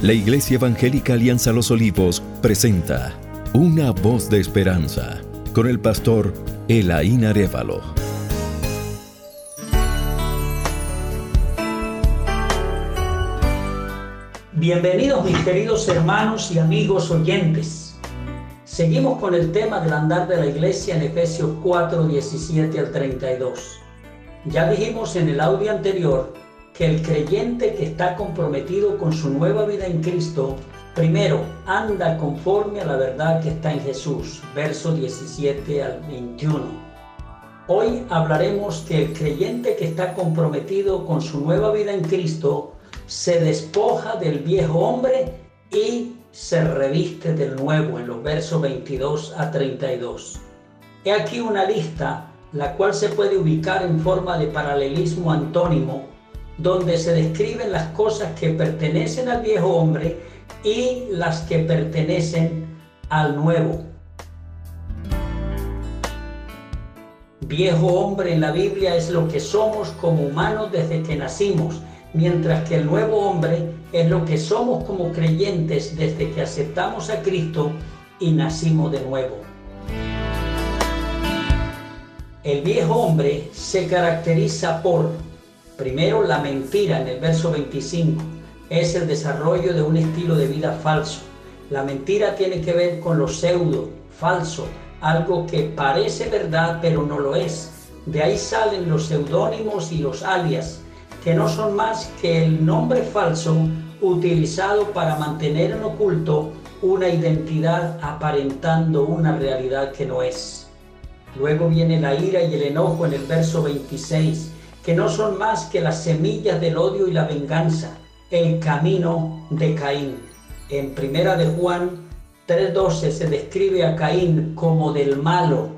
La Iglesia Evangélica Alianza Los Olivos presenta Una voz de esperanza con el pastor Elaín Arevalo. Bienvenidos mis queridos hermanos y amigos oyentes. Seguimos con el tema del andar de la iglesia en Efesios 4, 17 al 32. Ya dijimos en el audio anterior que el creyente que está comprometido con su nueva vida en Cristo, primero anda conforme a la verdad que está en Jesús, verso 17 al 21. Hoy hablaremos que el creyente que está comprometido con su nueva vida en Cristo se despoja del viejo hombre y se reviste del nuevo en los versos 22 a 32. He aquí una lista la cual se puede ubicar en forma de paralelismo antónimo donde se describen las cosas que pertenecen al viejo hombre y las que pertenecen al nuevo. Viejo hombre en la Biblia es lo que somos como humanos desde que nacimos, mientras que el nuevo hombre es lo que somos como creyentes desde que aceptamos a Cristo y nacimos de nuevo. El viejo hombre se caracteriza por Primero, la mentira en el verso 25 es el desarrollo de un estilo de vida falso. La mentira tiene que ver con lo pseudo, falso, algo que parece verdad pero no lo es. De ahí salen los seudónimos y los alias, que no son más que el nombre falso utilizado para mantener en oculto una identidad aparentando una realidad que no es. Luego viene la ira y el enojo en el verso 26 que no son más que las semillas del odio y la venganza, el camino de Caín. En primera de Juan 3:12 se describe a Caín como del malo,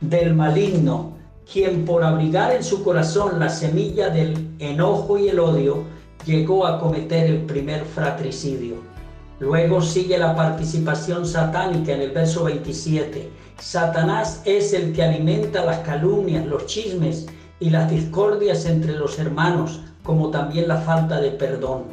del maligno, quien por abrigar en su corazón la semilla del enojo y el odio, llegó a cometer el primer fratricidio. Luego sigue la participación satánica en el verso 27. Satanás es el que alimenta las calumnias, los chismes y las discordias entre los hermanos, como también la falta de perdón.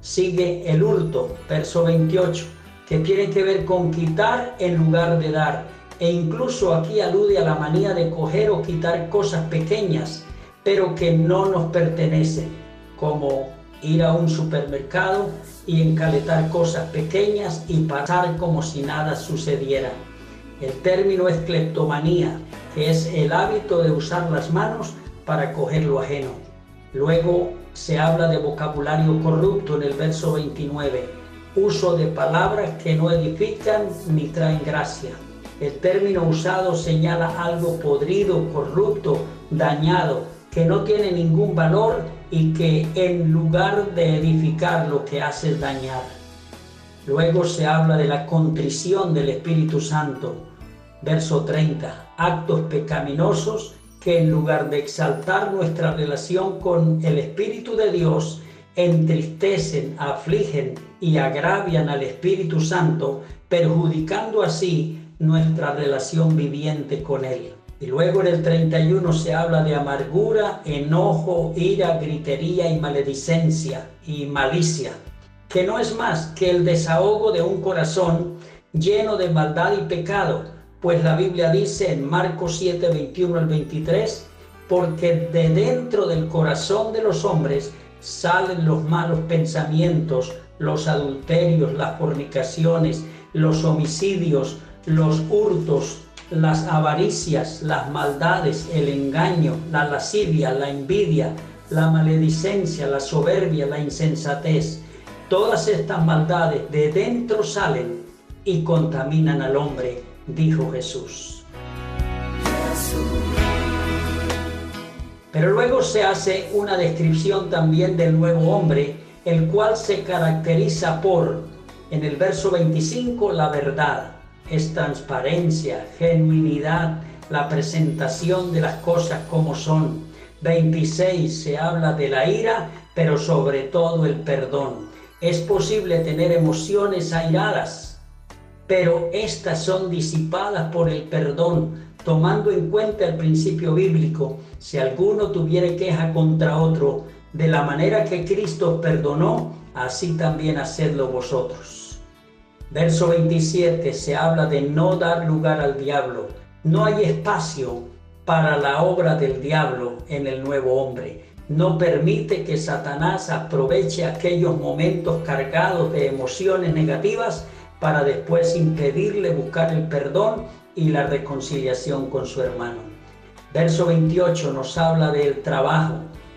Sigue el hurto, verso 28, que tiene que ver con quitar en lugar de dar. E incluso aquí alude a la manía de coger o quitar cosas pequeñas, pero que no nos pertenecen, como ir a un supermercado y encaletar cosas pequeñas y pasar como si nada sucediera. El término es cleptomanía, que es el hábito de usar las manos para coger lo ajeno. Luego se habla de vocabulario corrupto en el verso 29, uso de palabras que no edifican ni traen gracia. El término usado señala algo podrido, corrupto, dañado, que no tiene ningún valor y que en lugar de edificar lo que hace dañar. Luego se habla de la contrición del Espíritu Santo. Verso 30. Actos pecaminosos que en lugar de exaltar nuestra relación con el Espíritu de Dios, entristecen, afligen y agravian al Espíritu Santo, perjudicando así nuestra relación viviente con Él. Y luego en el 31 se habla de amargura, enojo, ira, gritería y maledicencia y malicia, que no es más que el desahogo de un corazón lleno de maldad y pecado, pues la Biblia dice en Marcos 7, 21 al 23, porque de dentro del corazón de los hombres salen los malos pensamientos, los adulterios, las fornicaciones, los homicidios, los hurtos, las avaricias, las maldades, el engaño, la lascivia, la envidia, la maledicencia, la soberbia, la insensatez. Todas estas maldades de dentro salen y contaminan al hombre dijo Jesús. Pero luego se hace una descripción también del nuevo hombre, el cual se caracteriza por, en el verso 25, la verdad, es transparencia, genuinidad, la presentación de las cosas como son. 26 se habla de la ira, pero sobre todo el perdón. Es posible tener emociones airadas, pero estas son disipadas por el perdón, tomando en cuenta el principio bíblico. Si alguno tuviera queja contra otro, de la manera que Cristo perdonó, así también hacedlo vosotros. Verso 27 se habla de no dar lugar al diablo. No hay espacio para la obra del diablo en el nuevo hombre. No permite que Satanás aproveche aquellos momentos cargados de emociones negativas para después impedirle buscar el perdón y la reconciliación con su hermano. Verso 28 nos habla del trabajo,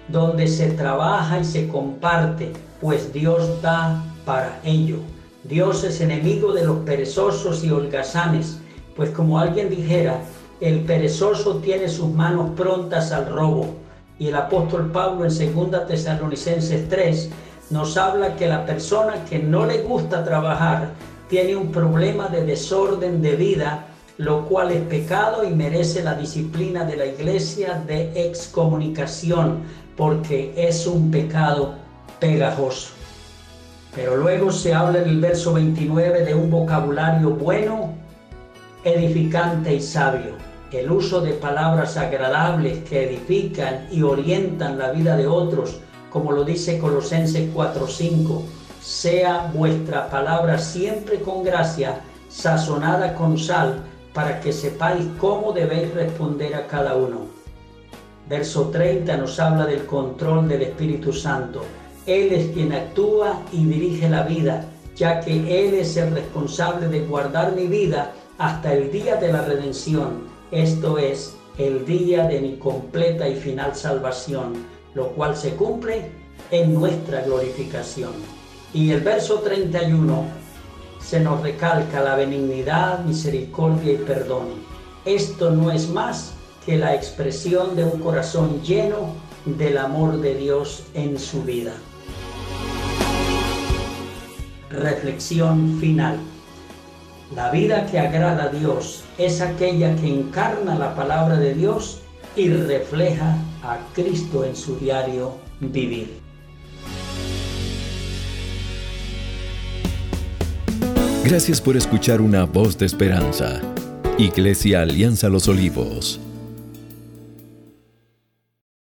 donde se trabaja y se comparte, pues Dios da para ello. Dios es enemigo de los perezosos y holgazanes, pues como alguien dijera, el perezoso tiene sus manos prontas al robo. Y el apóstol Pablo en 2 Tesalonicenses 3 nos habla que la persona que no le gusta trabajar tiene un problema de desorden de vida, lo cual es pecado y merece la disciplina de la iglesia de excomunicación, porque es un pecado pegajoso. Pero luego se habla en el verso 29 de un vocabulario bueno, edificante y sabio. El uso de palabras agradables que edifican y orientan la vida de otros, como lo dice Colosenses 4:5. Sea vuestra palabra siempre con gracia, sazonada con sal, para que sepáis cómo debéis responder a cada uno. Verso 30 nos habla del control del Espíritu Santo. Él es quien actúa y dirige la vida, ya que Él es el responsable de guardar mi vida hasta el día de la redención, esto es, el día de mi completa y final salvación, lo cual se cumple en nuestra glorificación. Y el verso 31 se nos recalca la benignidad, misericordia y perdón. Esto no es más que la expresión de un corazón lleno del amor de Dios en su vida. Reflexión final. La vida que agrada a Dios es aquella que encarna la palabra de Dios y refleja a Cristo en su diario vivir. Gracias por escuchar una voz de esperanza. Iglesia Alianza Los Olivos